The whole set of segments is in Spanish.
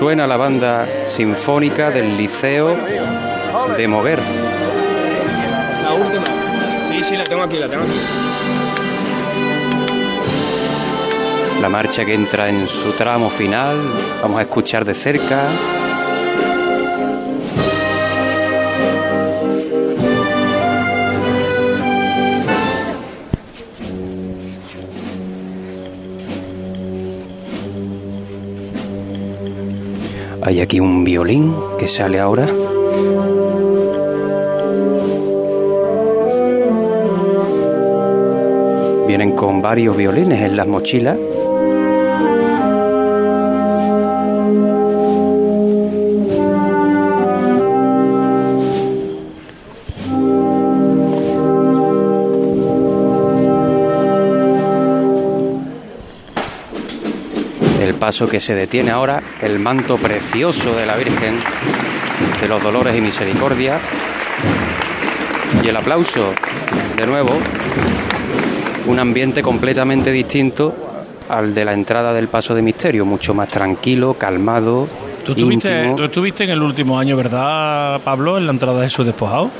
Suena la banda sinfónica del Liceo de Moguer. La última. Sí, sí, la tengo aquí, la tengo aquí. La marcha que entra en su tramo final. Vamos a escuchar de cerca. Hay aquí un violín que sale ahora. Vienen con varios violines en las mochilas. Paso que se detiene ahora, el manto precioso de la Virgen de los Dolores y Misericordia. Y el aplauso, de nuevo, un ambiente completamente distinto al de la entrada del paso de misterio, mucho más tranquilo, calmado, ¿Tú estuviste, íntimo. tú estuviste en el último año, ¿verdad, Pablo, en la entrada de su despojado?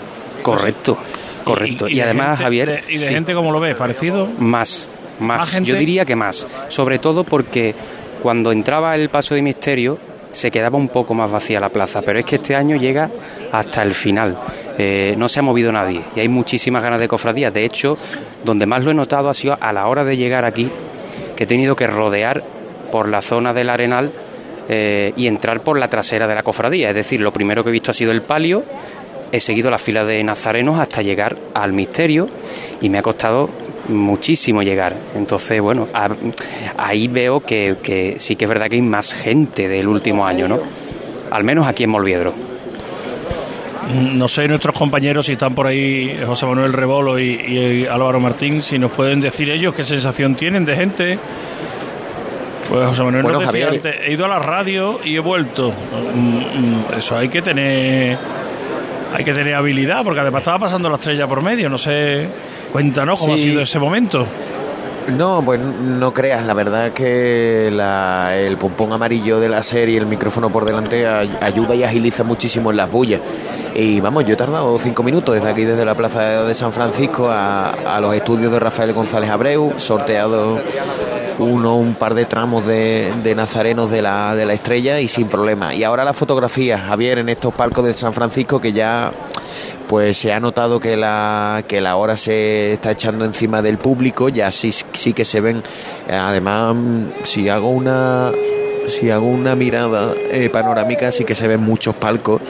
Correcto, correcto. Y, de además, gente- Javier, de- ¿Y de sí, gente cómo lo ves? ¿Parecido? más, más, ¿Más gente? Yo diría que más. Sobre todo porque cuando entraba el paso de misterio se quedaba un poco más vacía la plaza, pero es que este año llega hasta el final. Eh, no se ha movido nadie y hay muchísimas ganas de cofradías. De hecho, donde más lo he notado ha sido a la hora de llegar aquí, que he tenido que rodear por la zona del arenal eh, y entrar por la trasera de la cofradía. Es decir, lo primero que he visto ha sido el palio, he seguido la fila de nazarenos hasta llegar al misterio y me ha costado muchísimo llegar. Entonces, bueno, a- ahí veo que, que sí que es verdad que hay más gente del último año, ¿no? Al menos aquí en Molviedro. Mm, No sé nuestros compañeros si están por ahí José Manuel Rebolo y, y Álvaro Martín, si nos pueden decir ellos qué sensación tienen de gente. Pues José Manuel Bueno, nos decía antes, he ido a la radio y he vuelto. Mm, mm, Eso hay que tener hay que tener habilidad, porque además estaba pasando la estrella por medio, no sé, cuéntanos cómo Sí. ha sido ese momento. No, pues no creas, la verdad que la- el pompón amarillo de la serie, el micrófono por delante, ay- ayuda y agiliza muchísimo en las bullas. Y vamos, yo he tardado cinco minutos desde aquí, desde la plaza de San Francisco a, a los estudios de Rafael González Abreu, sorteado uno, un par de tramos de, de nazarenos de la, de la estrella y sin problema. Y ahora las fotografías, Javier, en estos palcos de San Francisco que ya pues se ha notado que la que la hora se está echando encima del público ya sí sí que se ven además mm, si hago una si hago una mirada eh, panorámica sí que se ven muchos palcos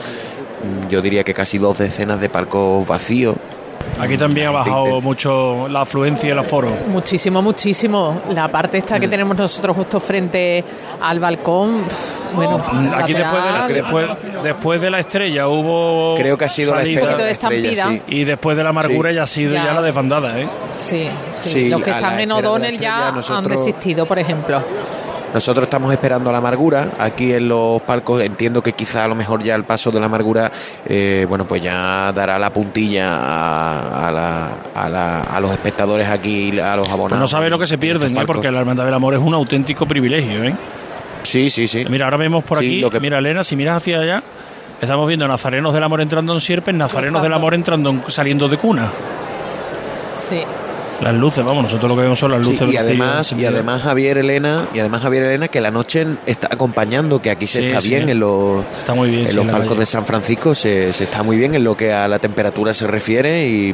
Mm, yo diría que casi dos decenas de palcos vacíos Aquí también ha bajado Veinte. mucho la afluencia y el aforo. Muchísimo, muchísimo. La parte esta que tenemos nosotros justo frente al balcón, bueno, Mm, Aquí después de, la, lateral, después, después de la estrella hubo creo que ha sido la poquito de estrella estampida. sí. Y después de la amargura Sí. ya ha sido ya, Ya. la desbandada, ¿eh? Sí, sí. Sí, Los que están en O'Donnell estrella, ya han desistido, por ejemplo. Nosotros estamos esperando a la amargura. Aquí en los palcos entiendo que quizá a lo mejor ya el paso de la amargura, eh, bueno, pues ya dará la puntilla a, a la- a la- a los espectadores aquí, a los abonados. Pues no sabe lo que se en pierden, ¿eh? porque la Hermandad del Amor es un auténtico privilegio, ¿eh? Sí, sí, sí. Mira, ahora vemos por Sí, aquí, lo que- mira Elena, si miras hacia allá, estamos viendo Nazarenos del Amor entrando en Sierpes, Nazarenos del. Amor entrando en- saliendo de cuna. Sí. Las luces, vamos, nosotros lo que vemos son las Sí, luces. y del además y además Javier Elena y además Javier Elena que la noche está acompañando que aquí se Sí, está sí. bien en los Está muy bien, en sí, los palcos de San Francisco se, se está muy bien en lo que a la temperatura se refiere y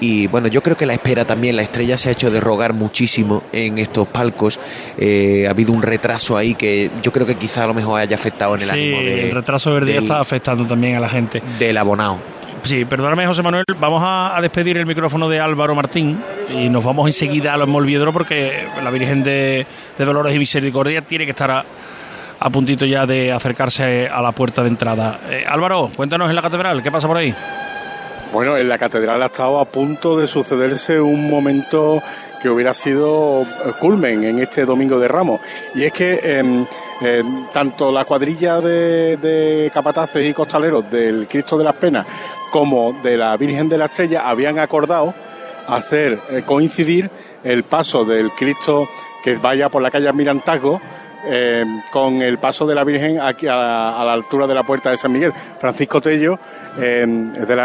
y bueno, yo creo que la espera también, la estrella se ha hecho de rogar muchísimo en estos palcos. Eh, ha habido un retraso ahí que yo creo que quizá a lo mejor haya afectado en el Sí, ánimo de- el retraso del día del- está afectando también a la gente. del abonado. Sí, perdóname José Manuel, vamos a, a despedir el micrófono de Álvaro Martín y nos vamos enseguida a los Molviedro porque la Virgen de, de Dolores y Misericordia tiene que estar a, a puntito ya de acercarse a la puerta de entrada. Eh, Álvaro, cuéntanos en la catedral, ¿qué pasa por ahí? Bueno, en la catedral ha estado a punto de sucederse un momento que hubiera sido eh, culmen en este Domingo de Ramos. Y es que em, em, tanto la cuadrilla de, de capataces y costaleros del Cristo de las Penas como de la Virgen de la Estrella habían acordado hacer eh, coincidir el paso del Cristo que vaya por la calle Almirantazgo eh, con el paso de la Virgen aquí a la, altura de la puerta de San Miguel. Francisco Tello, eh, de,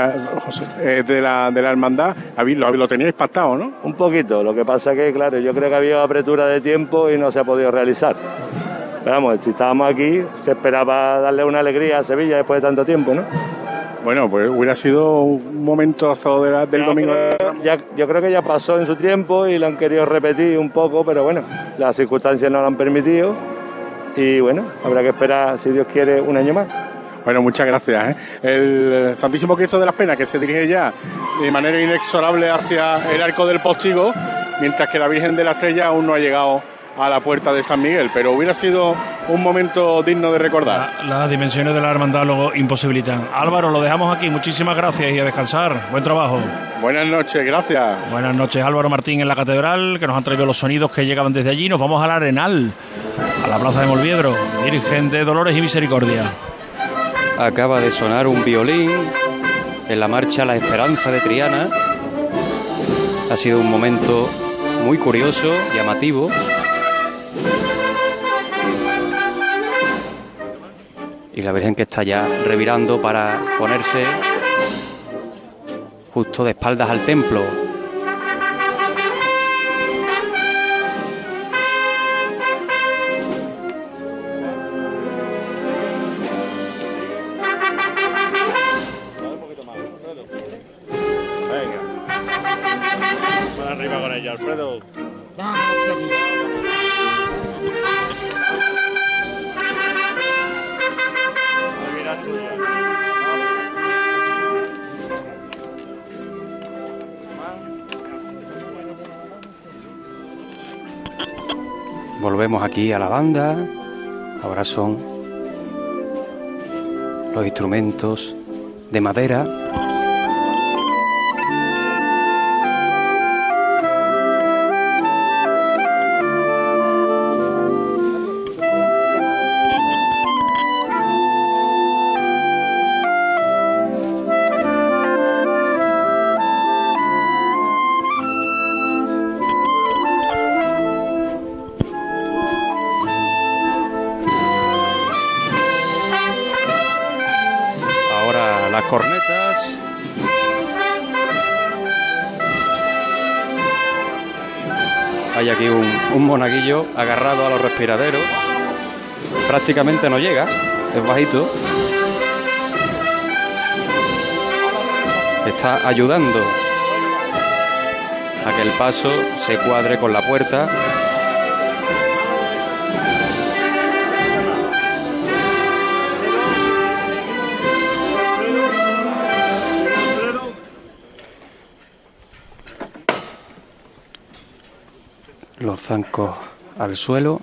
la, hermandad, lo, teníais pactado, ¿no? Un poquito, lo que pasa que, claro, yo creo que había apretura de tiempo y no se ha podido realizar. Pero vamos, si estábamos aquí, se esperaba darle una alegría a Sevilla después de tanto tiempo, ¿no? Bueno, pues hubiera sido un momento hasta de la- del domingo. Ramos. Ya, yo creo que ya pasó en su tiempo y lo han querido repetir un poco, pero bueno, las circunstancias no lo han permitido y bueno, habrá que esperar, si Dios quiere, un año más. Bueno, muchas gracias. ¿eh? El Santísimo Cristo de las Penas que se dirige ya de manera inexorable hacia el arco del postigo, mientras que la Virgen de la Estrella aún no ha llegado a la puerta de San Miguel. Pero hubiera sido un momento digno de recordar. La- las dimensiones de la hermandad lo imposibilitan. Álvaro, lo dejamos aquí. Muchísimas gracias y a descansar. Buen trabajo. Buenas noches, gracias. Buenas noches, Álvaro Martín en la catedral, que nos han traído los sonidos que llegaban desde allí. Nos vamos al Arenal, a la plaza de Molviedro, Virgen de Dolores y Misericordia. Acaba de sonar un violín en la marcha La Esperanza de Triana. Ha sido un momento muy curioso, llamativo. Y la Virgen que está ya revirando para ponerse justo de espaldas al templo. Volvemos aquí a la banda. Ahora son los instrumentos de madera. Agarrado a los respiraderos. Prácticamente no llega, es bajito. Está ayudando a que el paso se cuadre con la puerta. los zancos al suelo.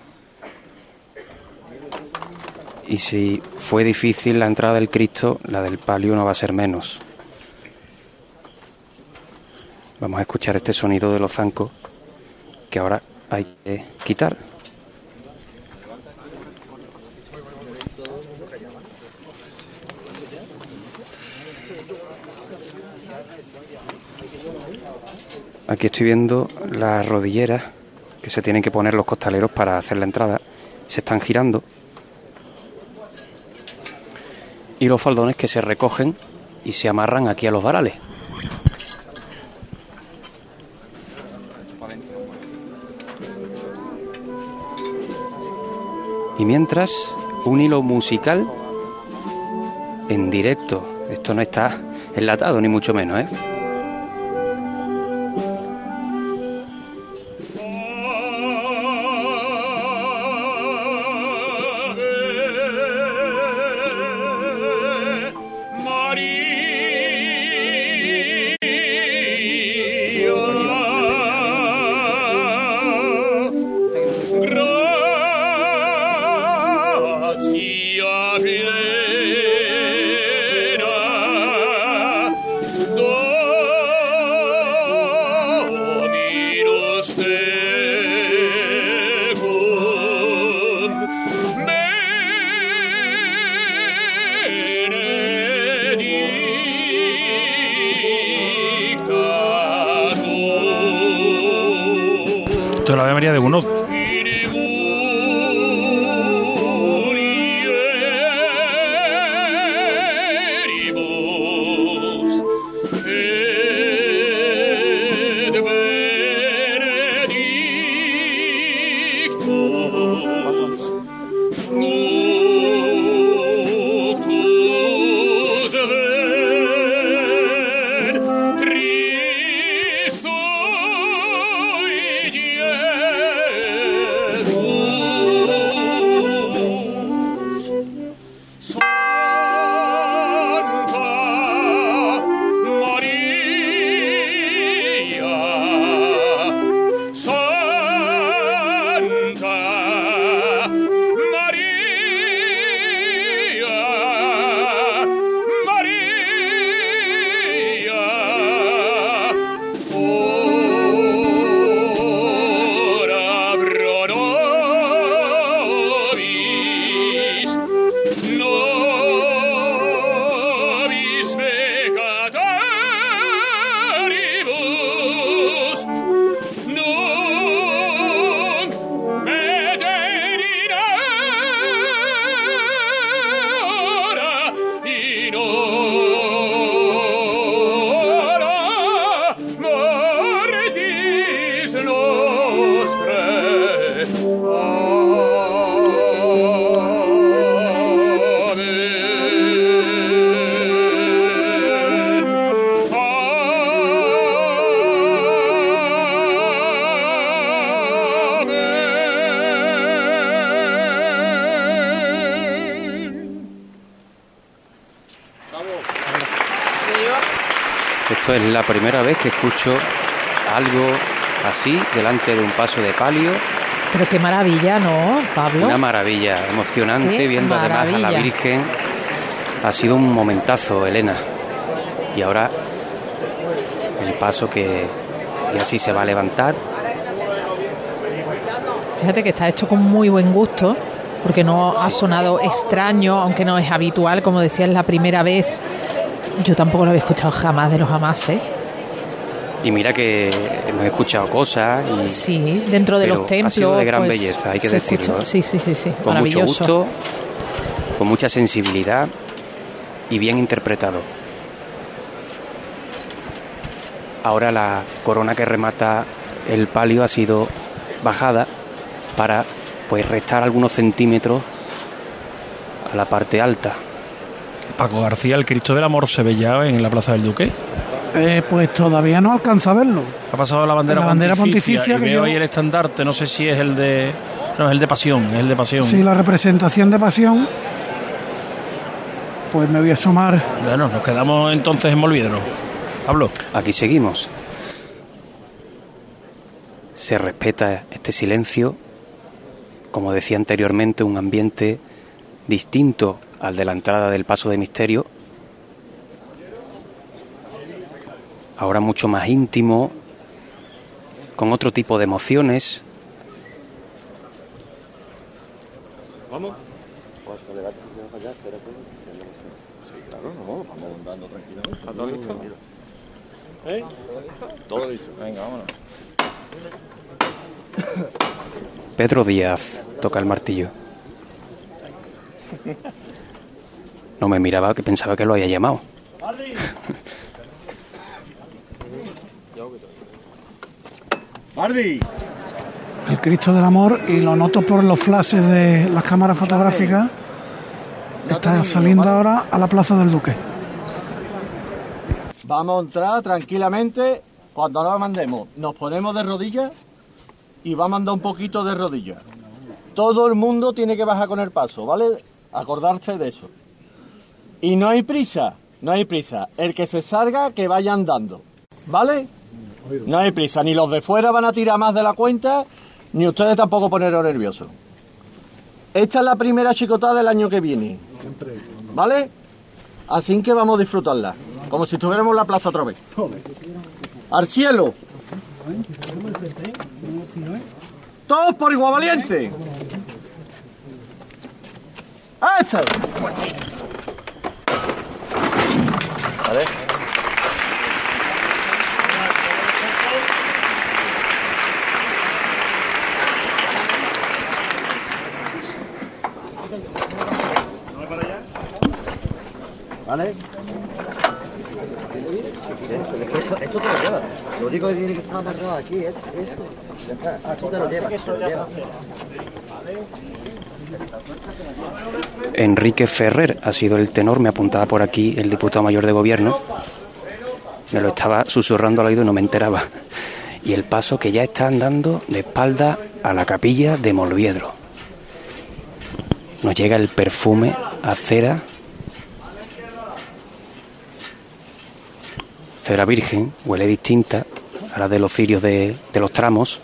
Y si fue difícil la entrada del Cristo, la del palio no va a ser menos. Vamos a escuchar este sonido de los zancos que ahora hay que quitar. Aquí estoy viendo las rodilleras que se tienen que poner los costaleros para hacer la entrada. Se están girando. Y los faldones que se recogen y se amarran aquí a los varales. Y mientras, un hilo musical en directo. Esto no está enlatado, ni mucho menos, ¿eh? Primera vez que escucho algo así delante de un paso de palio. Pero qué maravilla, ¿no, Pablo? Una maravilla, emocionante, Qué viendo además a la. Virgen. Ha sido un momentazo, Elena. Y ahora el paso que ya sí se va a levantar. Fíjate que está hecho con muy buen gusto, porque no ha sonado extraño, aunque no es habitual, como decía, es la primera vez. Yo tampoco lo había escuchado jamás de los jamás, ¿eh? Y mira que hemos escuchado cosas y Sí, dentro de Pero los ha templos. sido de gran pues, belleza, hay que decirlo, escucha- ¿eh? Sí, sí, sí, sí. con mucho gusto, con mucha sensibilidad y bien interpretado. Ahora la corona que remata el palio ha sido bajada para pues restar algunos centímetros a la parte alta. Paco García, el Cristo del Amor se ve ya en la Plaza del Duque. Eh, pues todavía no alcanza a verlo. Ha pasado la bandera, La bandera pontificia, pontificia y veo yo- ahí el estandarte, no sé si es el de... No, es el de Pasión, es el de Pasión. Sí, la representación de pasión. Pues me voy a asomar. Bueno, nos quedamos entonces en Molviedro. Pablo. Aquí seguimos. Se respeta este silencio, como decía anteriormente, un ambiente distinto al de la entrada del paso de misterio. Ahora mucho más íntimo, con otro tipo de emociones. ¿Vamos? Sí, claro, no, vamos andando tranquilamente. ¿Está todo listo? ¿Eh? Todo listo. Venga, vámonos. Pedro Díaz toca el martillo. No me miraba, que pensaba que lo había llamado. ¡Bardi! El Cristo del Amor y lo noto por los flashes de las cámaras fotográficas. Está saliendo ahora a la Plaza del Duque. Vamos a entrar tranquilamente. Cuando nos mandemos, nos ponemos de rodillas y vamos a andar un poquito de rodillas. Todo el mundo tiene que bajar con el paso, ¿vale? Acordarse de eso. Y no hay prisa, no hay prisa. El que se salga, que vaya andando, ¿vale? No hay prisa, ni los de fuera van a tirar más de la cuenta, ni ustedes tampoco poneros nerviosos. Esta es la primera chicotada del año que viene, ¿vale? Así que vamos a disfrutarla, como si estuviéramos en la plaza otra vez. ¡Al cielo! ¡Todos por igual valiente! ¡Esto! ¿Vale? Esto, lo único que tiene que estar aquí. Enrique Ferrer ha sido el tenor, me apuntaba por aquí el diputado mayor de gobierno. Me lo estaba susurrando al oído y no me enteraba. Y el paso que ya está andando de espalda a la capilla de Molviedro. Nos llega el perfume a cera. Cera virgen, huele distinta a la de los cirios de, los tramos.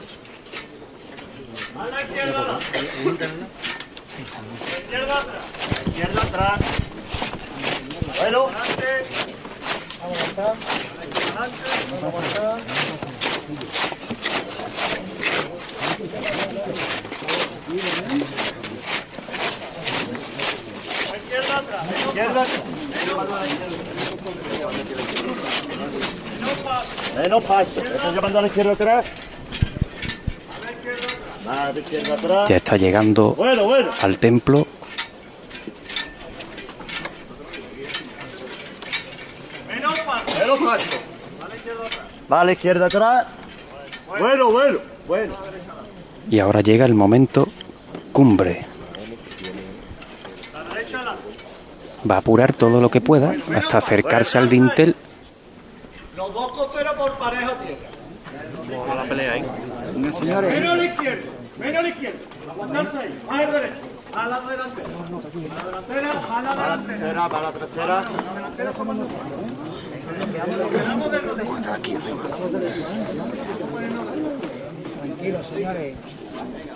Izquierda atrás. Izquierda. Menos paso. Estás llamando a la izquierda atrás. A la izquierda atrás. Ya está llegando Bueno, bueno. al templo. Menos paso. Vale, izquierda atrás. Bueno, bueno, bueno. Y ahora llega el momento cumbre. Va a apurar todo lo que pueda hasta acercarse al dintel. Los dos costeros por pareja tierra. la pelea a la izquierda. Menos a la izquierda. Aguantarse ahí. Más al derecho. A la delantera. A la delantera. A la delantera. Para la trasera. Tranquilo, señores.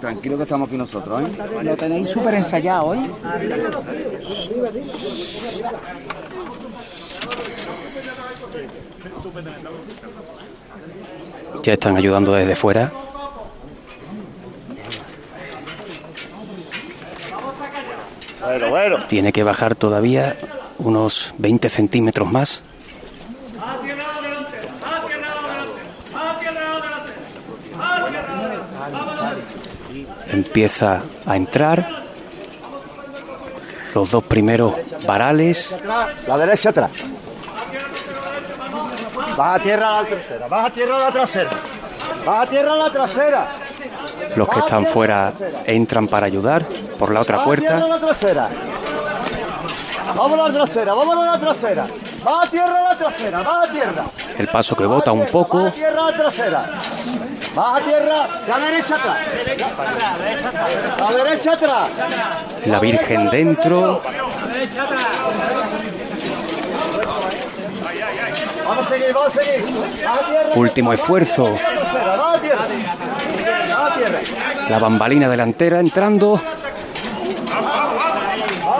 Tranquilo que estamos aquí nosotros, ¿eh? Lo tenéis súper ensayado, ¿eh? Ya están ayudando desde fuera. Bueno, bueno. Tiene que bajar todavía unos 20 centímetros más. Empieza a entrar. Los dos primeros varales. La derecha atrás. Baja tierra a la trasera. Baja a tierra a la trasera. Baja a tierra a la trasera. Los que están fuera entran para ayudar por la otra puerta. a la trasera. Vamos a la trasera. Vamos a la trasera. Baja a tierra la trasera. Baja a tierra. El paso que bota un poco. Baja a tierra a la trasera. Baja a tierra. La derecha atrás. La derecha atrás. La Virgen dentro. Vamos a seguir, vamos a seguir. Último esfuerzo. La bambalina delantera entrando.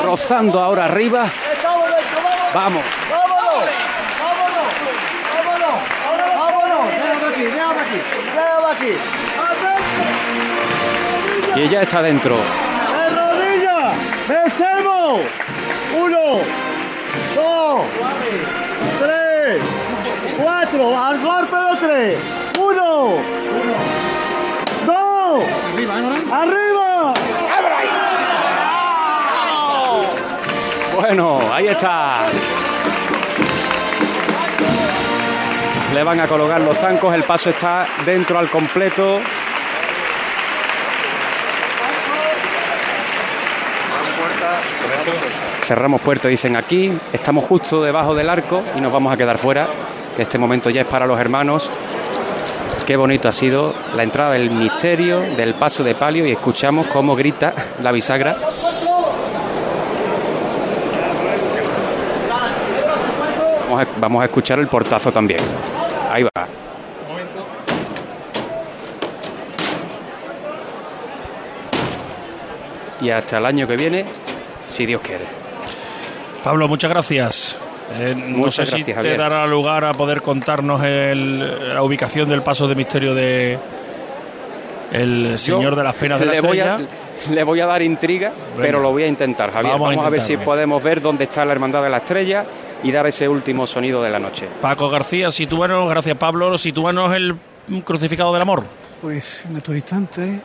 Rozando ahora arriba. Vamos. Vamos. ¡Vámonos! ¡Vámonos! ¡Vámonos! ¡Vámonos! Déjame aquí, déjame aquí, Y ella está dentro. ¡De rodillas! ¡Vencemos! Uno, dos, tres, cuatro, al golpe de tres. Uno, dos, arriba. Bueno, ahí está. Le van a colocar los zancos, el paso está dentro al completo. Cerramos puerta, dicen aquí. Estamos justo debajo del arco y nos vamos a quedar fuera. Este momento ya es para los hermanos. Qué bonito ha sido la entrada del misterio, del paso de palio y escuchamos cómo grita la bisagra. Vamos a, vamos a escuchar el portazo también. Ahí va. Y hasta el año que viene, si Dios quiere. Pablo, muchas gracias. Eh, no Muchas sé si gracias, te Javier. dará lugar a poder contarnos el- la ubicación del paso de misterio de el Señor de las Penas de la le voy, a, Estrella. le voy a dar intriga, pero lo voy a intentar, Javier. Vamos a ver si bien. podemos ver dónde está la Hermandad de la Estrella y dar ese último sonido de la noche. Paco García, sitúanos, gracias Pablo, sitúanos el crucificado del amor. Pues en estos instantes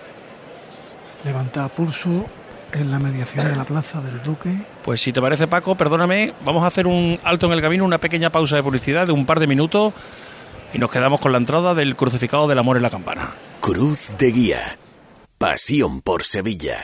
levanta pulso en la mediación de la plaza del Duque. Pues si te parece Paco, perdóname, vamos a hacer un alto en el camino, una pequeña pausa de publicidad de un par de minutos y nos quedamos con la entrada del crucificado del amor en la campana. Cruz de Guía. Pasión por Sevilla.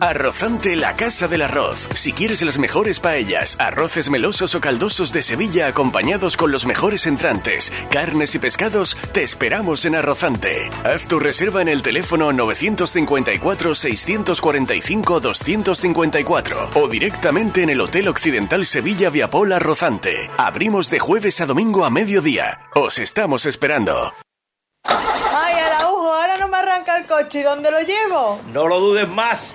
Arrozante la Casa del Arroz. Si quieres las mejores paellas, arroces melosos o caldosos de Sevilla acompañados con los mejores entrantes, carnes y pescados, te esperamos en Arrozante. Haz tu reserva en el teléfono 954-645-254 o directamente en el Hotel Occidental Sevilla Viapol Arrozante. Abrimos de jueves a domingo a mediodía. Os estamos esperando. Ay, Araujo, ahora no me arranca el coche. ¿Y dónde lo llevo? No lo dudes más.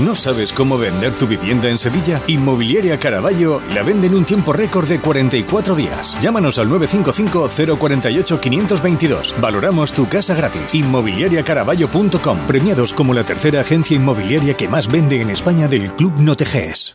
¿No sabes cómo vender tu vivienda en Sevilla? Inmobiliaria Caraballo la vende en un tiempo récord de 44 días. Llámanos al 955-048-522. Valoramos tu casa gratis. Inmobiliariacaraballo.com. Premiados como la tercera agencia inmobiliaria que más vende en España del Club Noteges.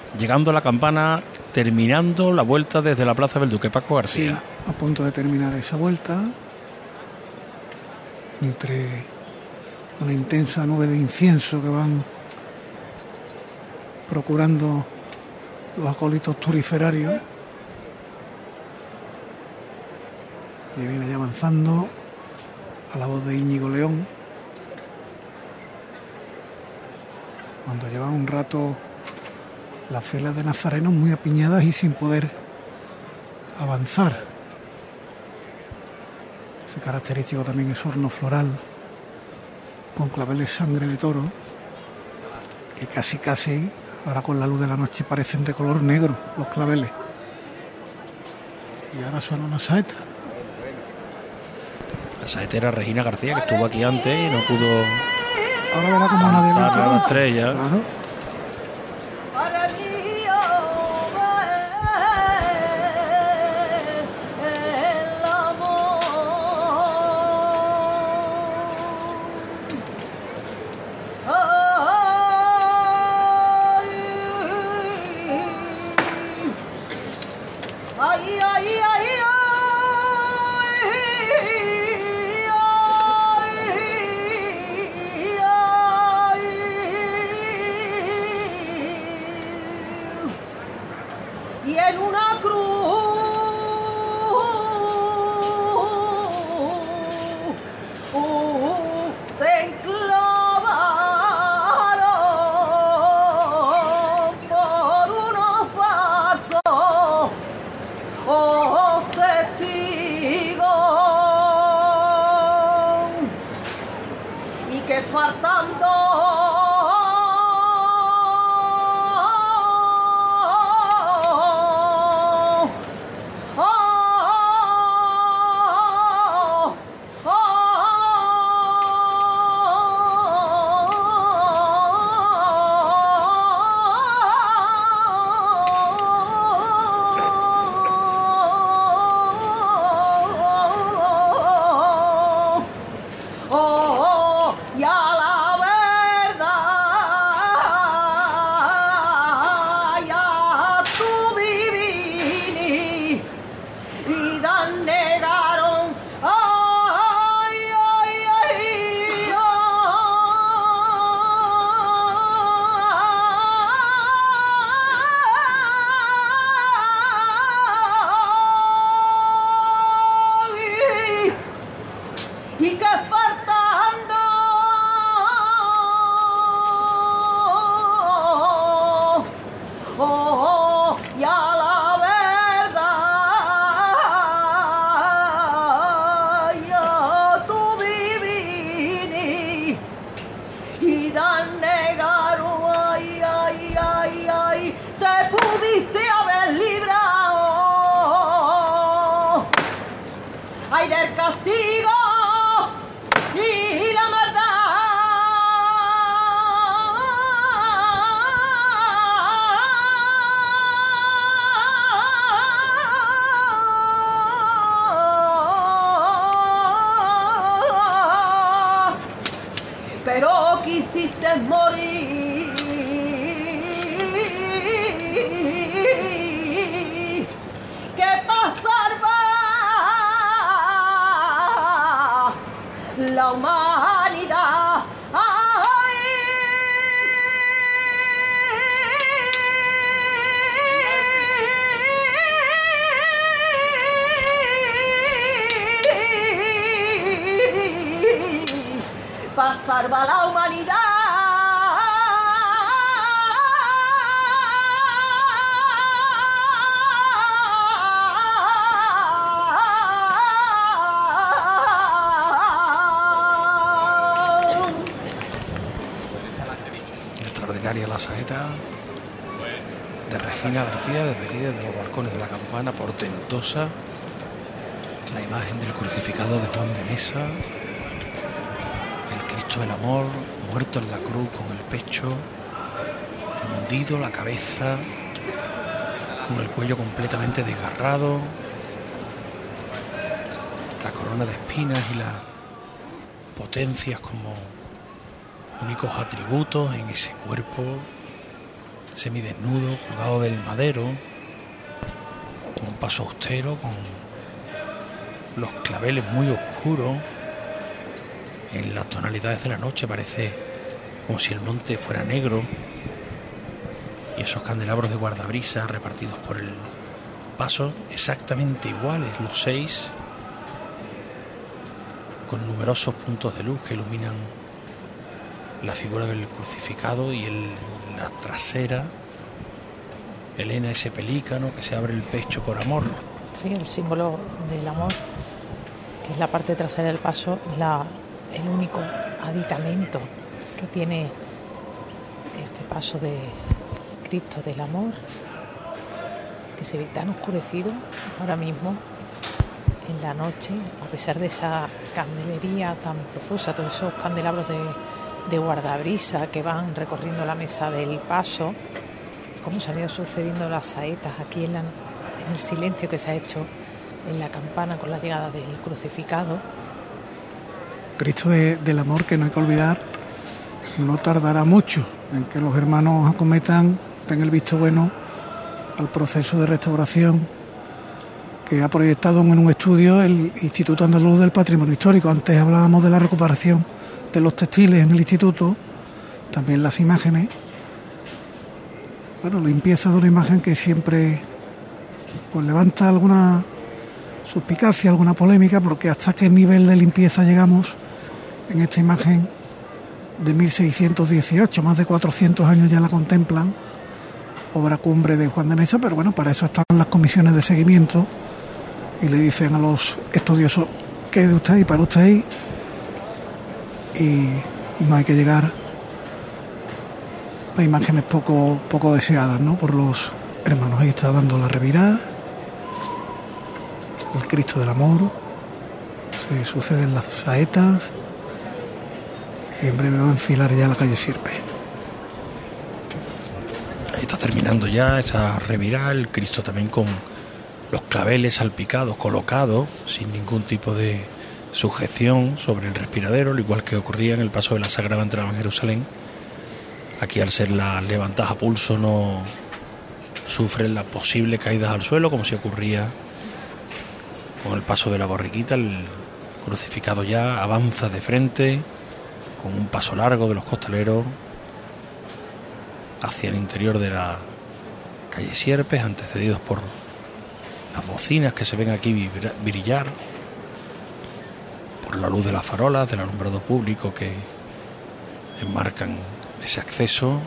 llegando a la campana, terminando la vuelta desde la Plaza del Duque Paco García. a punto de terminar esa vuelta, entre una intensa nube de incienso que van procurando los acólitos turiferarios. Y viene ya avanzando a la voz de Íñigo León. Cuando llevan un rato las filas de nazarenos muy apiñadas y sin poder avanzar. Ese característico también es horno floral con claveles sangre de toro que casi casi ahora con la luz de la noche parecen de color negro los claveles. Y ahora suena una saeta. La saetera Regina García, que estuvo aquí antes y no pudo Ahora verá como nadie la estrella. Claro. Ay, La imagen del crucificado de Juan de Mesa, el Cristo del Amor, muerto en la cruz con el pecho. Hundido, la cabeza, con el cuello completamente desgarrado, la corona de espinas y las potencias como únicos atributos en ese cuerpo semidesnudo, colgado del madero, paso austero, con los claveles muy oscuros, en las tonalidades de la noche parece como si el monte fuera negro, y esos candelabros de guardabrisa repartidos por el paso exactamente iguales, los seis, con numerosos puntos de luz que iluminan la figura del crucificado y el, la trasera, Elena ese pelícano que se abre el pecho por amor. Sí, el símbolo del amor, que es la parte trasera del paso, la, el único aditamento que tiene este paso de Cristo del amor, que se ve tan oscurecido ahora mismo en la noche, a pesar de esa candelería tan profusa, todos esos candelabros de, de guardabrisa que van recorriendo la mesa del paso, cómo se han ido sucediendo las saetas aquí en, el silencio que se ha hecho en la campana con la llegada del crucificado. Cristo de- del amor que no hay que olvidar, no tardará mucho en que los hermanos acometan, den el visto bueno al proceso de restauración que ha proyectado en un estudio el Instituto Andaluz del Patrimonio Histórico. Antes hablábamos de la recuperación de los textiles en el instituto, también las imágenes. Bueno, limpieza de una imagen que siempre pues levanta alguna suspicacia, alguna polémica, porque hasta qué nivel de limpieza llegamos en esta imagen de 1618, más de 400 años ya la contemplan, obra cumbre de Juan de Mesa, pero bueno, para eso están las comisiones de seguimiento y le dicen a los estudiosos qué de usted y para usted y no hay que llegar a imágenes poco, poco deseadas ¿no? por los hermanos. Ahí está dando la revirada, el Cristo del Amor, se suceden las saetas y en breve va a enfilar ya la calle Sierpe. Ahí está terminando ya esa revirada, el Cristo también con los claveles salpicados, colocados, sin ningún tipo de sujeción sobre el respiradero, al igual que ocurría en el paso de la Sagrada entrada en Jerusalén. Aquí al ser las levantadas a pulso no sufren las posibles caídas al suelo, como si ocurría con el paso de la borriquita, el crucificado ya avanza de frente, con un paso largo de los costaleros hacia el interior de la calle Sierpes, antecedidos por las bocinas que se ven aquí brillar, por la luz de las farolas, del alumbrado público que enmarcan ese acceso,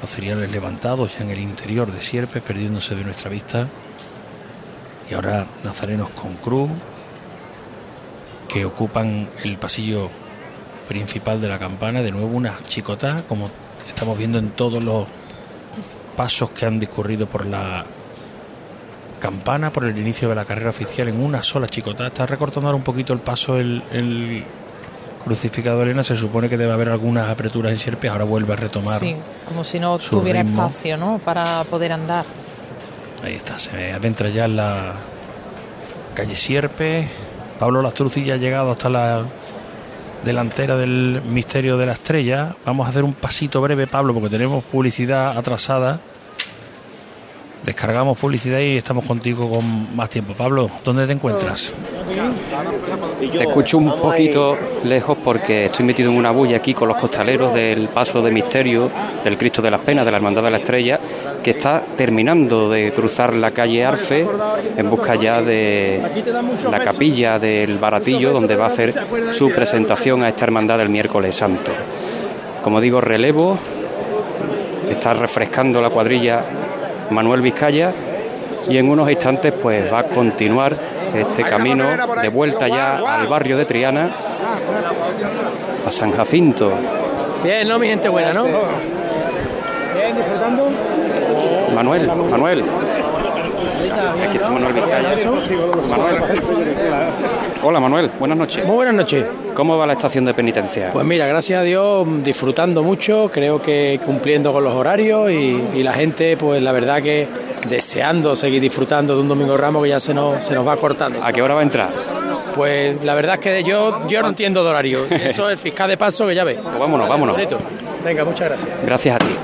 los cereales levantados ya en el interior de Sierpes, perdiéndose de nuestra vista, y ahora nazarenos con cruz que ocupan el pasillo principal de la campana, de nuevo unas chicotas, como estamos viendo en todos los pasos que han discurrido por la campana por el inicio de la carrera oficial en una sola chicota. Está recortando ahora un poquito el paso el crucificado Elena. Se supone que debe haber algunas aperturas en Sierpes. Ahora vuelve a retomar. Sí, como si no tuviera ritmo. espacio, ¿no? Para poder andar. Ahí está, se adentra ya en la calle Sierpe. Pablo Lastruzzi ya ha llegado hasta la delantera del Misterio de la Estrella. Vamos a hacer un pasito breve, Pablo, porque tenemos publicidad atrasada. Descargamos publicidad y estamos contigo con más tiempo. Pablo, ¿dónde te encuentras? Te escucho un poquito lejos porque estoy metido en una bulla aquí con los costaleros del paso de misterio del Cristo de las Penas de la Hermandad de la Estrella que está terminando de cruzar la calle Arce en busca ya de la capilla del Baratillo donde va a hacer su presentación a esta hermandad del miércoles santo. Como digo, relevo, está refrescando la cuadrilla Manuel Vizcaya y en unos instantes pues va a continuar este camino de vuelta ya al barrio de Triana a San Jacinto. Bien, ¿no? Mi gente buena, ¿no? Bien, disfrutando. Manuel, Manuel. Aquí está Manuel Vizcaya. Manuel. Hola Manuel, buenas noches. Muy buenas noches. ¿Cómo va la estación de penitencia? Pues mira, gracias a Dios, disfrutando mucho, creo que cumpliendo con los horarios y, y la gente, pues la verdad que deseando seguir disfrutando de un Domingo Ramos que ya se nos, se nos va cortando. ¿A qué hora va a entrar? Pues la verdad es que yo, yo no entiendo de horario. Eso es el fiscal de paso que ya ve. Pues vámonos, vámonos. Bonito. Venga, muchas gracias. Gracias a ti.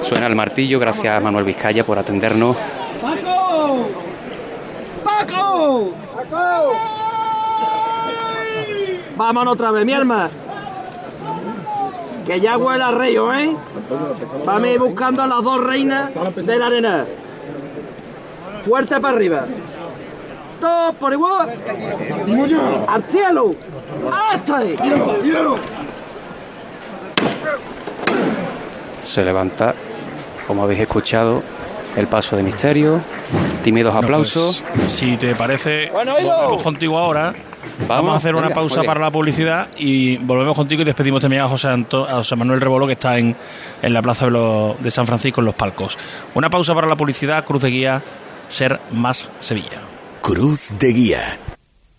Suena el martillo, gracias a Manuel Vizcaya por atendernos. ¡Paco! Vámonos otra vez, mi arma. Que ya huele a reyo, ¿eh? Vamos a ir buscando a las dos reinas de la arena. Fuerte para arriba. Todos por igual. Al cielo. ¡Hasta ahí! Se levanta, como habéis escuchado, el paso de misterio. Tímidos aplausos. pues, si te parece, Bueno, volvemos contigo ahora. Vamos, a hacer una venga, pausa para la publicidad y volvemos contigo y despedimos también a José, Anto- a José Manuel Rebolo que está en, en la plaza de, de San Francisco en los palcos. Una pausa para la publicidad, Cruz de Guía, Ser Más Sevilla. Cruz de Guía.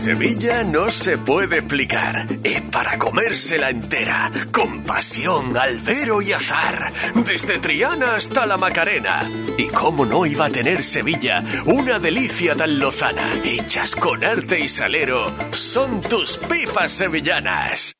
Sevilla no se puede explicar. Es para comérsela entera. Con pasión, albero y azar. Desde Triana hasta la Macarena. Y cómo no iba a tener Sevilla una delicia tan lozana. Hechas con arte y salero. Son tus pipas sevillanas.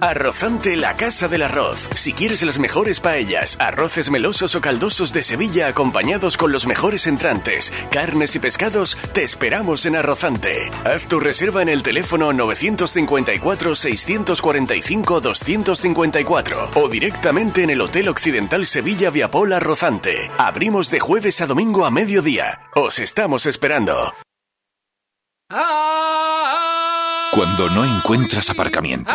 Arrozante la Casa del Arroz. Si quieres las mejores paellas, arroces melosos o caldosos de Sevilla acompañados con los mejores entrantes, carnes y pescados, te esperamos en Arrozante. Haz tu reserva en el teléfono 954-645-254 o directamente en el Hotel Occidental Sevilla Viapol Arrozante. Abrimos de jueves a domingo a mediodía. Os estamos esperando. Cuando no encuentras aparcamiento.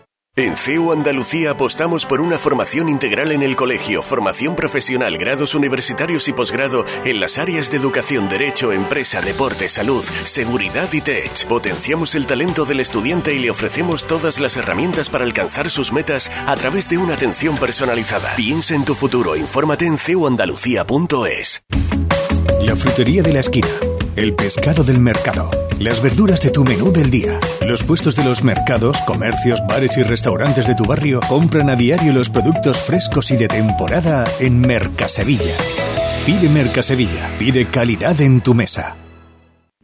En CEU Andalucía apostamos por una formación integral en el colegio, formación profesional, grados universitarios y posgrado en las áreas de educación, derecho, empresa, deporte, salud, seguridad y tech. Potenciamos el talento del estudiante y le ofrecemos todas las herramientas para alcanzar sus metas a través de una atención personalizada. Piensa en tu futuro, infórmate en ceuandalucía.es. La frutería de la esquina, el pescado del mercado, las verduras de tu menú del día. Los puestos de los mercados, comercios, bares y restaurantes de tu barrio compran a diario los productos frescos y de temporada en Mercasevilla. Pide Mercasevilla, pide calidad en tu mesa.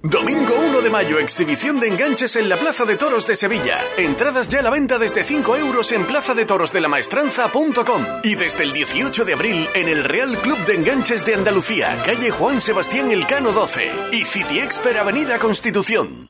Domingo 1 de mayo, exhibición de enganches en la Plaza de Toros de Sevilla. Entradas ya a la venta desde 5 euros en plazadetorosdelamaestranza.com y desde el 18 de abril en el Real Club de Enganches de Andalucía, calle Juan Sebastián Elcano 12 y City Expert Avenida Constitución.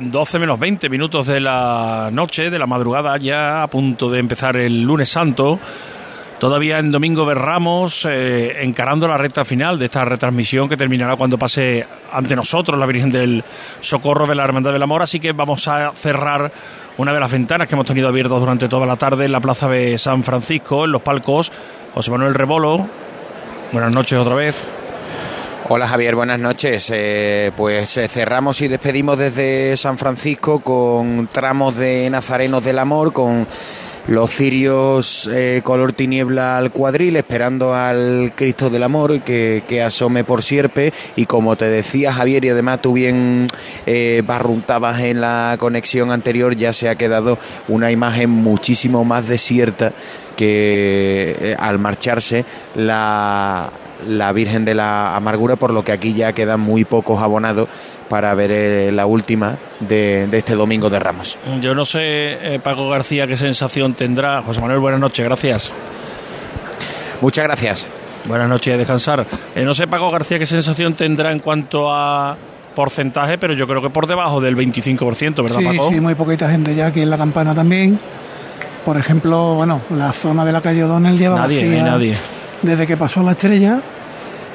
12 menos 20 minutos de la noche, de la madrugada, ya a punto de empezar el lunes santo. Todavía en Domingo de Ramos, eh, encarando la recta final de esta retransmisión que terminará cuando pase ante nosotros la Virgen del Socorro de la Hermandad del Amor. Así que vamos a cerrar una de las ventanas que hemos tenido abiertas durante toda la tarde en la Plaza de San Francisco, en los palcos. José Manuel Rebolo, buenas noches otra vez. Hola Javier, buenas noches. Eh, pues eh, cerramos y despedimos desde San Francisco con tramos de Nazarenos del Amor, con los cirios eh, color tiniebla al cuadril, esperando al Cristo del Amor que, que, asome por sierpe. Y como te decía Javier, y además tú bien barruntabas en la conexión anterior, ya se ha quedado una imagen muchísimo más desierta que al marcharse la, la Virgen de la Amargura, por lo que aquí ya quedan muy pocos abonados para ver eh, la última de, de, este domingo de Ramos. Yo no sé, eh, Paco García, qué sensación tendrá. José Manuel, buenas noches, gracias. Muchas gracias. Buenas noches, a descansar. Eh, no sé, Paco García, qué sensación tendrá en cuanto a porcentaje, pero yo creo que por debajo del 25%, ¿verdad, sí, Paco? sí, muy poquita gente ya aquí en la campana también. Por ejemplo, bueno, la zona de la calle O'Donnell lleva Nadie, vacía no hay nadie. Desde que pasó la estrella.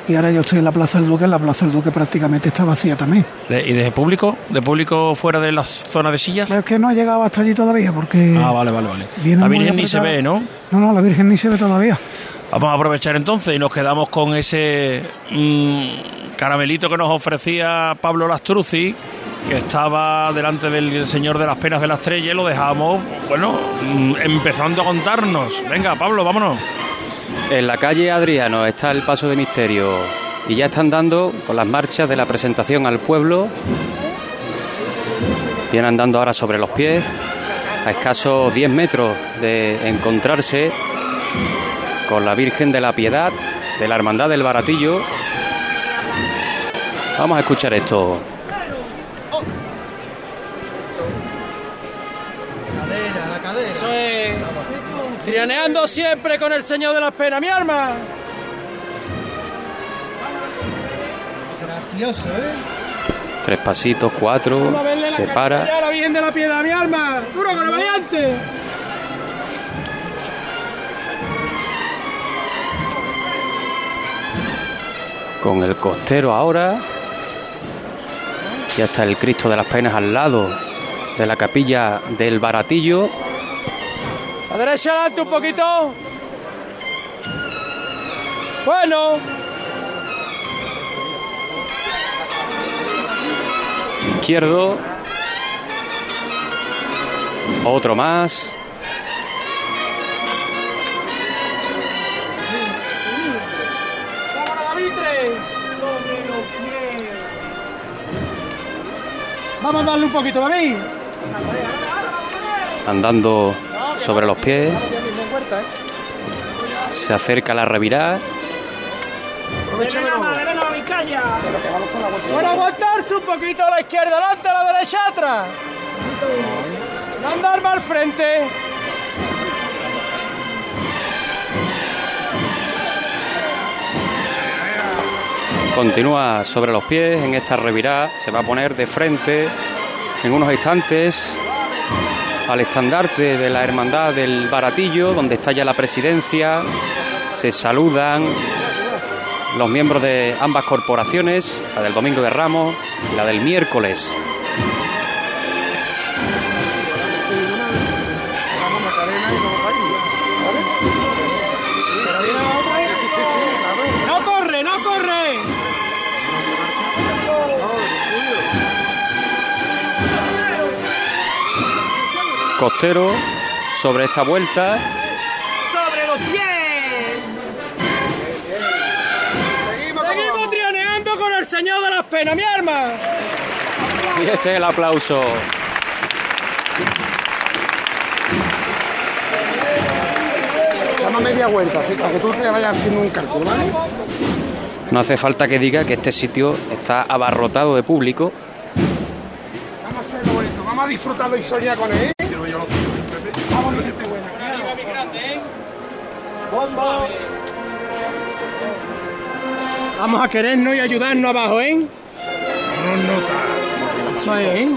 Y ahora yo estoy en la Plaza del Duque, la Plaza del Duque prácticamente está vacía también. ¿Y de público? ¿De público fuera de la zona de sillas? Pero es que no ha llegado hasta allí todavía porque... Ah, vale, vale, vale. La Virgen ni se ve, ¿no? No, no, la Virgen ni se ve todavía. Vamos a aprovechar entonces y nos quedamos con ese mm, caramelito que nos ofrecía Pablo Lastruzzi, que estaba delante del Señor de las Penas de la Estrella y lo dejamos, bueno, mm, empezando a contarnos. Venga, Pablo, vámonos. En la calle Adriano está el paso de misterio y ya están dando con las marchas de la presentación al pueblo. Vienen andando ahora sobre los pies, a escasos 10 metros de encontrarse con la Virgen de la Piedad de la Hermandad del Baratillo. Vamos a escuchar esto. Trianeando siempre con el Señor de las Penas, mi arma. Gracioso, ¿eh? Tres pasitos, cuatro, se para. a la Virgen de la Piedad, mi arma. Duro con el valiente. con el costero ahora. Ya está el Cristo de las Penas al lado de la capilla del Baratillo. A derecha adelante un poquito. Bueno. Izquierdo. Otro más. Vamos a darle un poquito, David. Andando sobre los pies. ¿eh? Se acerca la revirada. Bueno, aguantarse un poquito a la izquierda, adelante, a la derecha, atrás. No andar más al frente. Continúa sobre los pies en esta revirada. Se va a poner de frente en unos instantes al estandarte de la Hermandad del Baratillo, donde está ya la presidencia. Se saludan los miembros de ambas corporaciones, la del Domingo de Ramos y la del miércoles. Costero sobre esta vuelta. Sobre los pies. Seguimos trianeando con el Señor de las Penas, mi arma. Y este es el aplauso. Dame media vuelta, así, para que tú te vayas haciendo un cálculo, ¿vale? No hace falta que diga que este sitio está abarrotado de público. Vamos a hacerlo bonito, vamos a disfrutarlo y soñar con él. Vamos, gente a querernos y ayudarnos abajo, ¿eh? Es, ¿eh?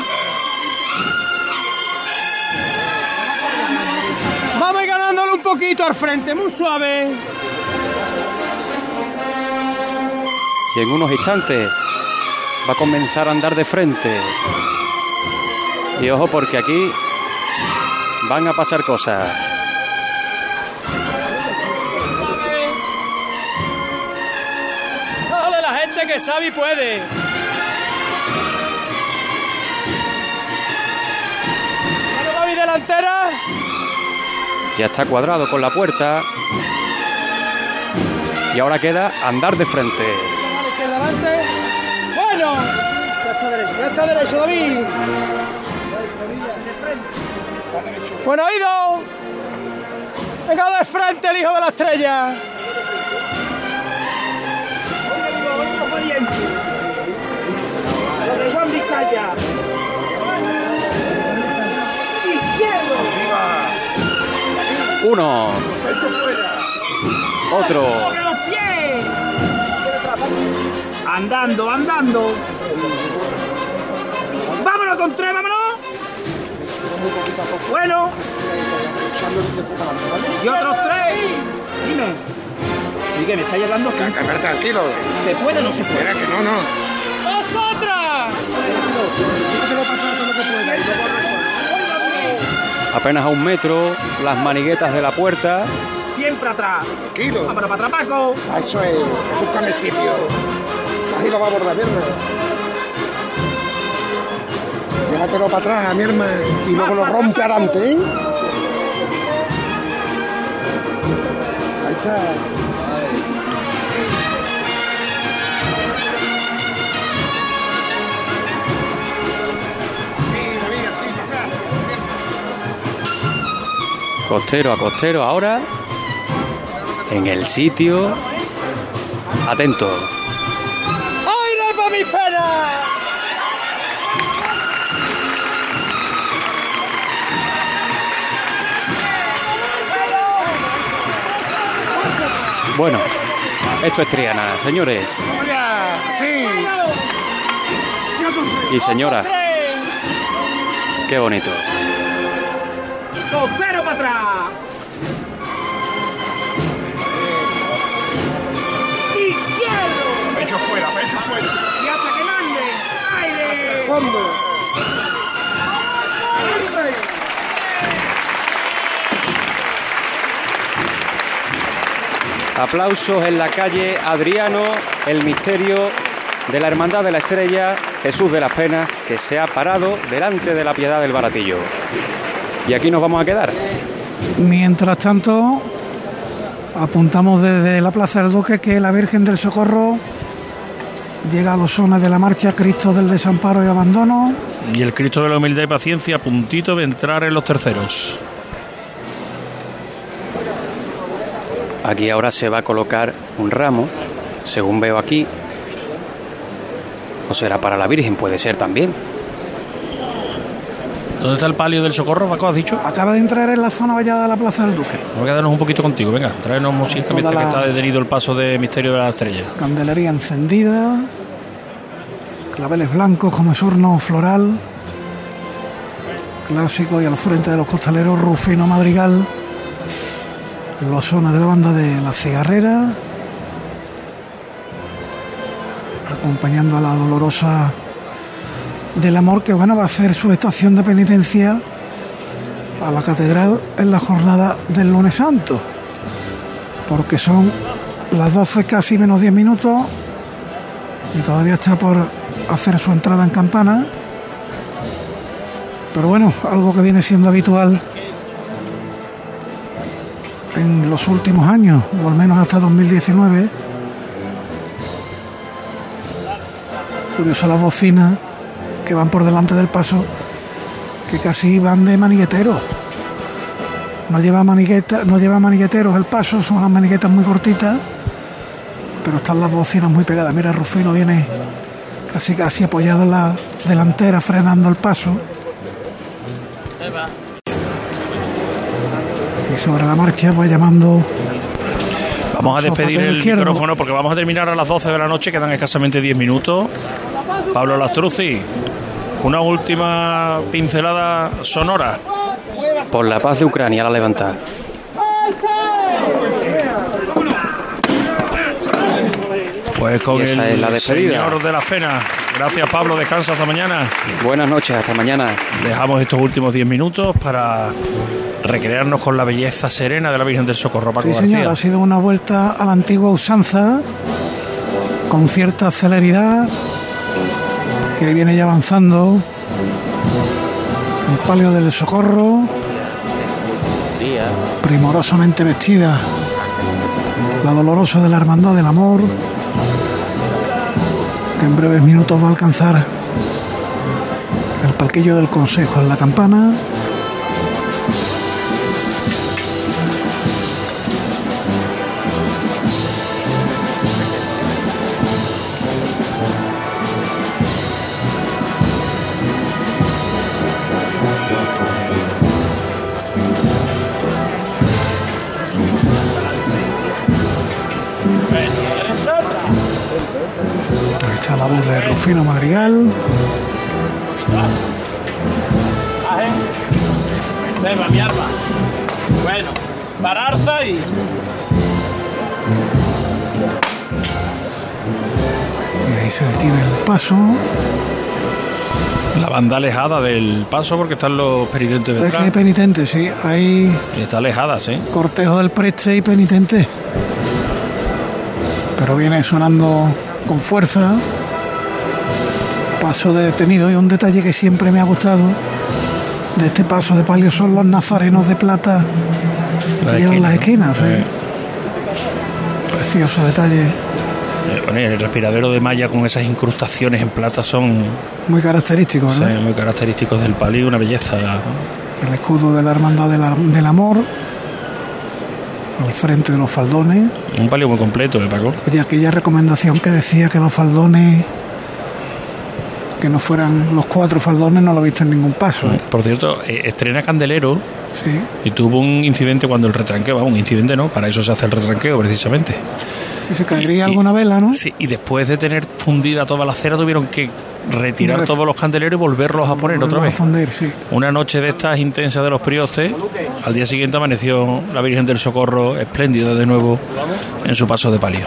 Vamos a ir ganándole un poquito al frente, muy suave. Y en unos instantes va a comenzar a andar de frente. Y ojo porque aquí van a pasar cosas. Dale la gente que sabe y puede. Bueno, Gaby delantera. Ya está cuadrado con la puerta. Y ahora queda andar de frente. Bueno. Ya está derecho, ya está derecho, David. Bueno, ido. Venga de frente el hijo de la estrella. Lo de Juan Vizcaya. Izquierdo. Uno. Eso fuera. Otro. ¡Mueve los pies! Andando, andando. Bueno. Y otros tres. Dime. Dime, me estáis hablando. tranquilo. ¿Se puede o no se puede? Espera, que no, no. ¡Vosotras! Apenas a un metro, las maniguetas de la puerta. Siempre atrás. Tranquilo. Vámonos para atrás, Paco. Ah, Eso es. Búscame sitio. Ahí lo va a abordar, hermano. Llévatelo para atrás, mi hermano. Y luego lo rompe adelante, ¿eh? Ahí está. Sí, David, sí, gracias. Costero a costero ahora. En el sitio. Atento. ¡Aire para mis penas! Bueno, esto es Triana, señores y señoras. Qué bonito. ¡Costero para atrás! ¡Izquierdo! Pecho fuera, pecho fuera. ¡Y hasta que mande! ¡Aire! Fondo. Aplausos en la calle Adriano, el misterio de la Hermandad de la Estrella, Jesús de las Penas, que se ha parado delante de la Piedad del Baratillo. Y aquí nos vamos a quedar. Mientras tanto, apuntamos desde la Plaza del Duque que la Virgen del Socorro llega a los zonas de la marcha Cristo del Desamparo y Abandono. Y el Cristo de la Humildad y Paciencia a puntito de entrar en los terceros. Aquí ahora se va a colocar un ramo, según veo aquí. O será para la Virgen, puede ser también. ¿Dónde está el palio del socorro, Paco? ¿Has dicho? Acaba de entrar en la zona vallada de la Plaza del Duque. Vamos a quedarnos un poquito contigo, venga, tráenos música mientras que está detenido el paso de Misterio de la Estrella. Candelería encendida, claveles blancos como surno floral, clásico y al frente de los costaleros Rufino Madrigal, los zonas de la banda de la cigarrera, acompañando a la dolorosa del amor que bueno va a hacer su estación de penitencia a la catedral en la jornada del lunes santo porque son las 12 casi menos 10 minutos y todavía está por hacer su entrada en campana. Pero bueno, algo que viene siendo habitual en los últimos años, o al menos hasta 2019. Curioso las bocinas que van por delante del paso, que casi van de manigueteros. No lleva manigueta, no lleva manigueteros el paso, son unas maniguetas muy cortitas, pero están las bocinas muy pegadas. Mira, Rufino viene casi casi apoyado en la delantera, frenando el paso. Sobre la marcha va llamando. Vamos a despedir el izquierdo. micrófono porque vamos a terminar a las 12 de la noche, quedan escasamente 10 minutos. Pablo Lastruzzi, una última pincelada sonora. Por la paz de Ucrania, la levantar. Pues con esa el es la despedida. señor de las penas. Gracias Pablo, descansa hasta mañana. Buenas noches, hasta mañana. Dejamos estos últimos 10 minutos para recrearnos con la belleza serena de la Virgen del Socorro, Paco Sí, García. señor, ha sido una vuelta a la antigua usanza, con cierta celeridad, que viene ya avanzando. El palio del socorro, primorosamente vestida, la dolorosa de la hermandad del amor, que en breves minutos va a alcanzar el palquillo del consejo en la campana. Madrigal. Mi arma. Bueno, pararse y. Y ahí se detiene el paso. La banda alejada del paso porque están los penitentes Es que detrás. hay penitentes, sí. Hay Y está alejada, sí. cortejo del preste y penitente. Pero viene sonando con fuerza. Paso de detenido y un detalle que siempre me ha gustado de este paso de palio son los nazarenos de plata La que llevan las ¿no? esquinas. Eh. Precioso detalle, Eh, bueno, el respiradero de malla con esas incrustaciones en plata son muy característico, sí, ¿verdad? muy característicos del palio, una belleza. El escudo de la Hermandad del Amor al frente de los faldones. Un palio muy completo, ¿eh, Paco? Oye, aquella recomendación que decía que los faldones, que no fueran los cuatro faldones, no lo he visto en ningún paso. ¿eh? Por cierto, eh, estrena Candelero Sí. y tuvo un incidente cuando el retranqueo, vamos, un incidente no, para eso se hace el retranqueo precisamente. Y se caería alguna vela, ¿no? Sí, y después de tener fundida toda la cera tuvieron que retirar todos los candeleros y volverlos a poner otra a vez. fundir, sí. Una noche de estas intensas de los priostes, al día siguiente amaneció la Virgen del Socorro espléndida de nuevo en su paso de palio.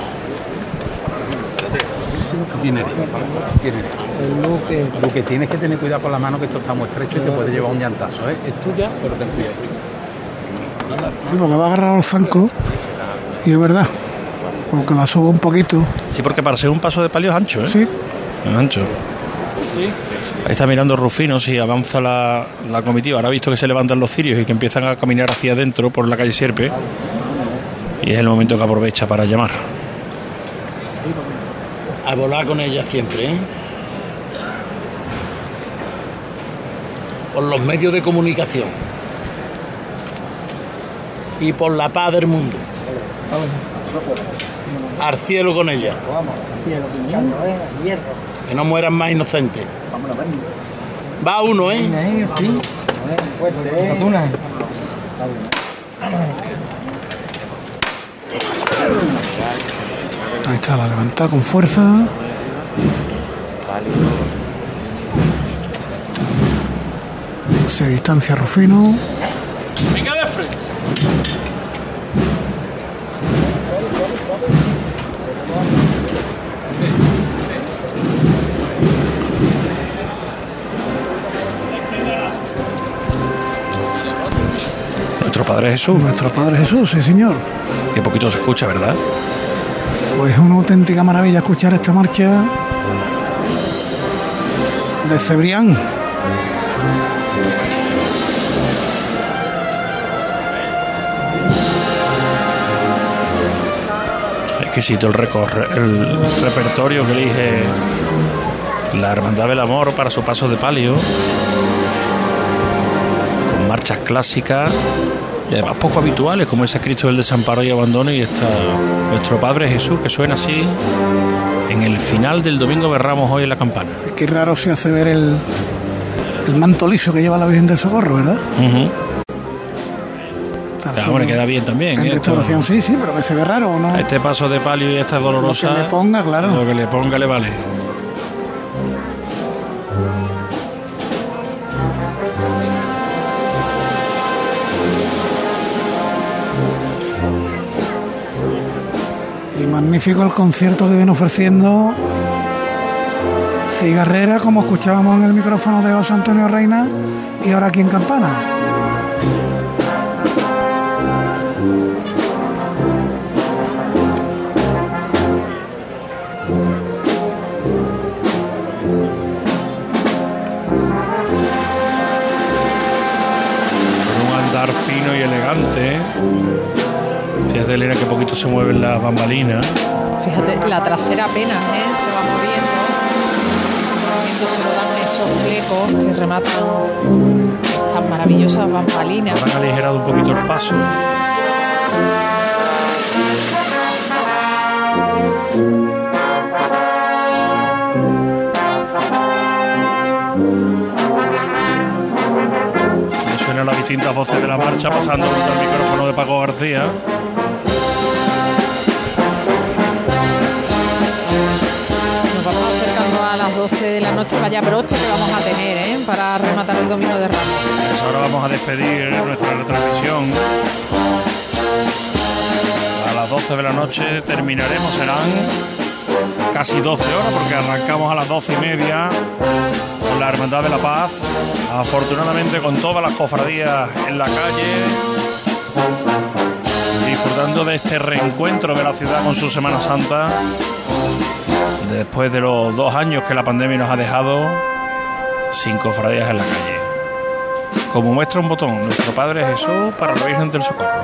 Luque, Luque, tienes que tener cuidado con la mano que esto está muy estrecho y te puede llevar un llantazo, ¿eh? Es tuya, pero ten cuidado. Sí, porque va a agarrar los zancos. Y es verdad, porque la subo un poquito. Sí, porque para ser un paso de palio es ancho, ¿eh? Sí. Es ancho. Ahí está mirando Rufino si avanza la, la comitiva. Ahora ha visto que se levantan los cirios y que empiezan a caminar hacia adentro por la calle Sierpe. Y es el momento que aprovecha para llamar. A volar con ella siempre, ¿eh? Por los medios de comunicación. Y por la paz del mundo. Al cielo con ella. Que no mueran más inocentes. Va uno, ¿eh? Ahí está la levantada con fuerza. Se distancia Rufino. Venga de frente. Nuestro Padre Jesús. Nuestro Padre Jesús, sí señor. Que poquito se escucha, ¿verdad? Pues es una auténtica maravilla escuchar esta marcha de Cebrián. Exquisito el, recorre, el repertorio que elige la Hermandad del Amor para su paso de palio. Con marchas clásicas y además poco habituales, como ese Cristo del Desamparo y Abandono y está nuestro Padre Jesús, que suena así en el final del Domingo de Ramos hoy en la campana. Qué raro se hace ver el, el manto liso que lleva la Virgen del Socorro, ¿verdad? Está Ah, bueno, queda bien también. En ¿eh? Restauración sí, sí, pero que se ve raro, ¿o ¿no? Este paso de palio y esta dolorosa. Lo que le ponga, claro. Lo que le ponga le vale. Magnífico el concierto que viene ofreciendo Cigarrera, como escuchábamos en el micrófono de José Antonio Reina, y ahora aquí en Campana. Un andar fino y elegante. Que poquito se mueven las bambalinas. Fíjate, la trasera apenas ¿eh? se va moviendo. Se lo dan esos flecos que rematan estas maravillosas bambalinas. Han aligerado un poquito el paso. Y suenan las distintas voces de la marcha pasando por el micrófono de Paco García. 12 de la noche vaya broche que vamos a tener ¿eh? para rematar el domingo de Ramos. Pues ahora vamos a despedir nuestra retransmisión. A las 12 de la noche terminaremos, serán casi 12 horas porque arrancamos a las 12 y media con la Hermandad de la Paz, afortunadamente con todas las cofradías en la calle, disfrutando de este reencuentro de la ciudad con su Semana Santa, después de los dos años que la pandemia nos ha dejado sin cofradías en la calle. Como muestra un botón, nuestro Padre Jesús para la Virgen del Socorro.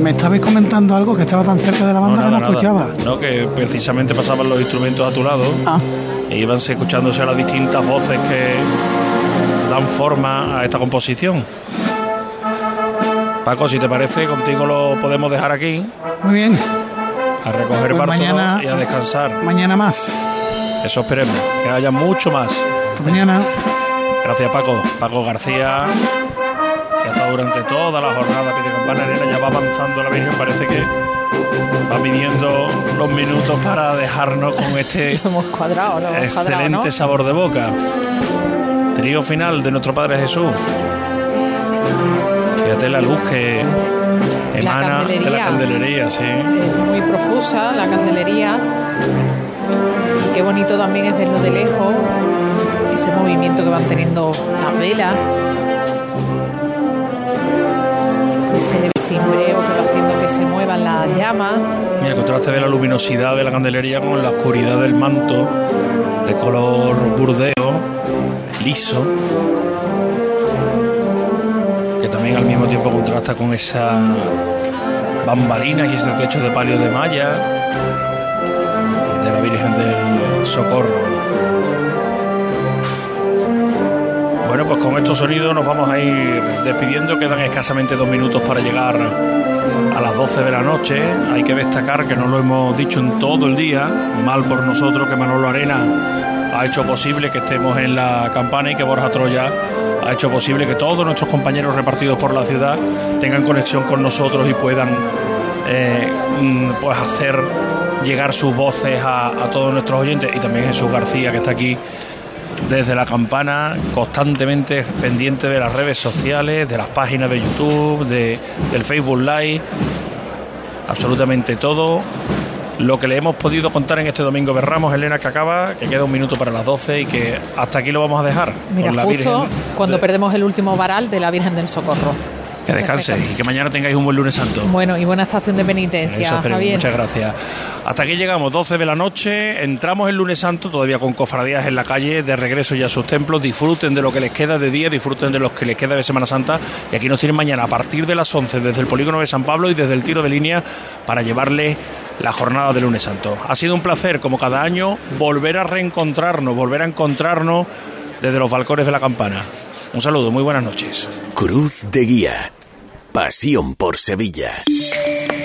Me estabais comentando algo que estaba tan cerca de la banda que no nada. escuchaba. No, que precisamente pasaban los instrumentos a tu lado e iban escuchándose las distintas voces que dan forma a esta composición. Paco, si te parece, contigo lo podemos dejar aquí, Muy bien, a recoger Pues mañana- y a descansar. mañana más. Eso esperemos, que haya mucho más. Hasta mañana. Gracias, Paco. Paco García, que ha estado durante toda la jornada pide campana arena, ya va avanzando la Virgen, parece que va midiendo los minutos para dejarnos con este cuadrado, cuadrado, excelente ¿no? sabor de boca. Trío final de nuestro Padre Jesús. Fíjate la luz que emana de la candelería. candelería, sí. Es muy profusa la candelería. Y qué bonito también es verlo de lejos. Ese movimiento que van teniendo las velas. Ese cimbreo que va haciendo que se muevan las llamas. Y el contraste de la luminosidad de la candelería con la oscuridad del manto de color burdeo, liso, que también al mismo tiempo contrasta con esa bambalina y ese techo de palio de malla de la Virgen del Socorro. Bueno, pues con estos sonidos nos vamos a ir despidiendo. Quedan escasamente dos minutos para llegar a las 12 de la noche. Hay que destacar que no lo hemos dicho en todo el día, mal por nosotros que Manolo Arena ha hecho posible que estemos en la campana y que Borja Troya ha hecho posible que todos nuestros compañeros repartidos por la ciudad tengan conexión con nosotros y puedan eh, mm, pues hacer llegar sus voces a, a todos nuestros oyentes y también Jesús García que está aquí desde la campana, constantemente pendiente de las redes sociales, de las páginas de YouTube, de, del Facebook Live, absolutamente todo. Lo que le hemos podido contar en este domingo de Ramos, Elena, que acaba, que queda un minuto para las 12 y que hasta aquí lo vamos a dejar. Mira, con la justo Virgen. cuando perdemos el último varal de la Virgen del Socorro. Que descanse y que mañana tengáis un buen lunes santo. Bueno, y buena estación de penitencia, Eso esperemos. Javier. Muchas gracias. Hasta aquí llegamos, 12 de la noche. Entramos el lunes santo, todavía con cofradías en la calle, de regreso ya a sus templos. Disfruten de lo que les queda de día, disfruten de lo que les queda de Semana Santa. Y aquí nos tienen mañana a partir de las 11 desde el polígono de San Pablo y desde el tiro de línea para llevarles la jornada del lunes santo. Ha sido un placer, como cada año, volver a reencontrarnos, volver a encontrarnos desde los balcones de la campana. Un saludo, muy buenas noches. Cruz de Guía. Pasión por Sevilla.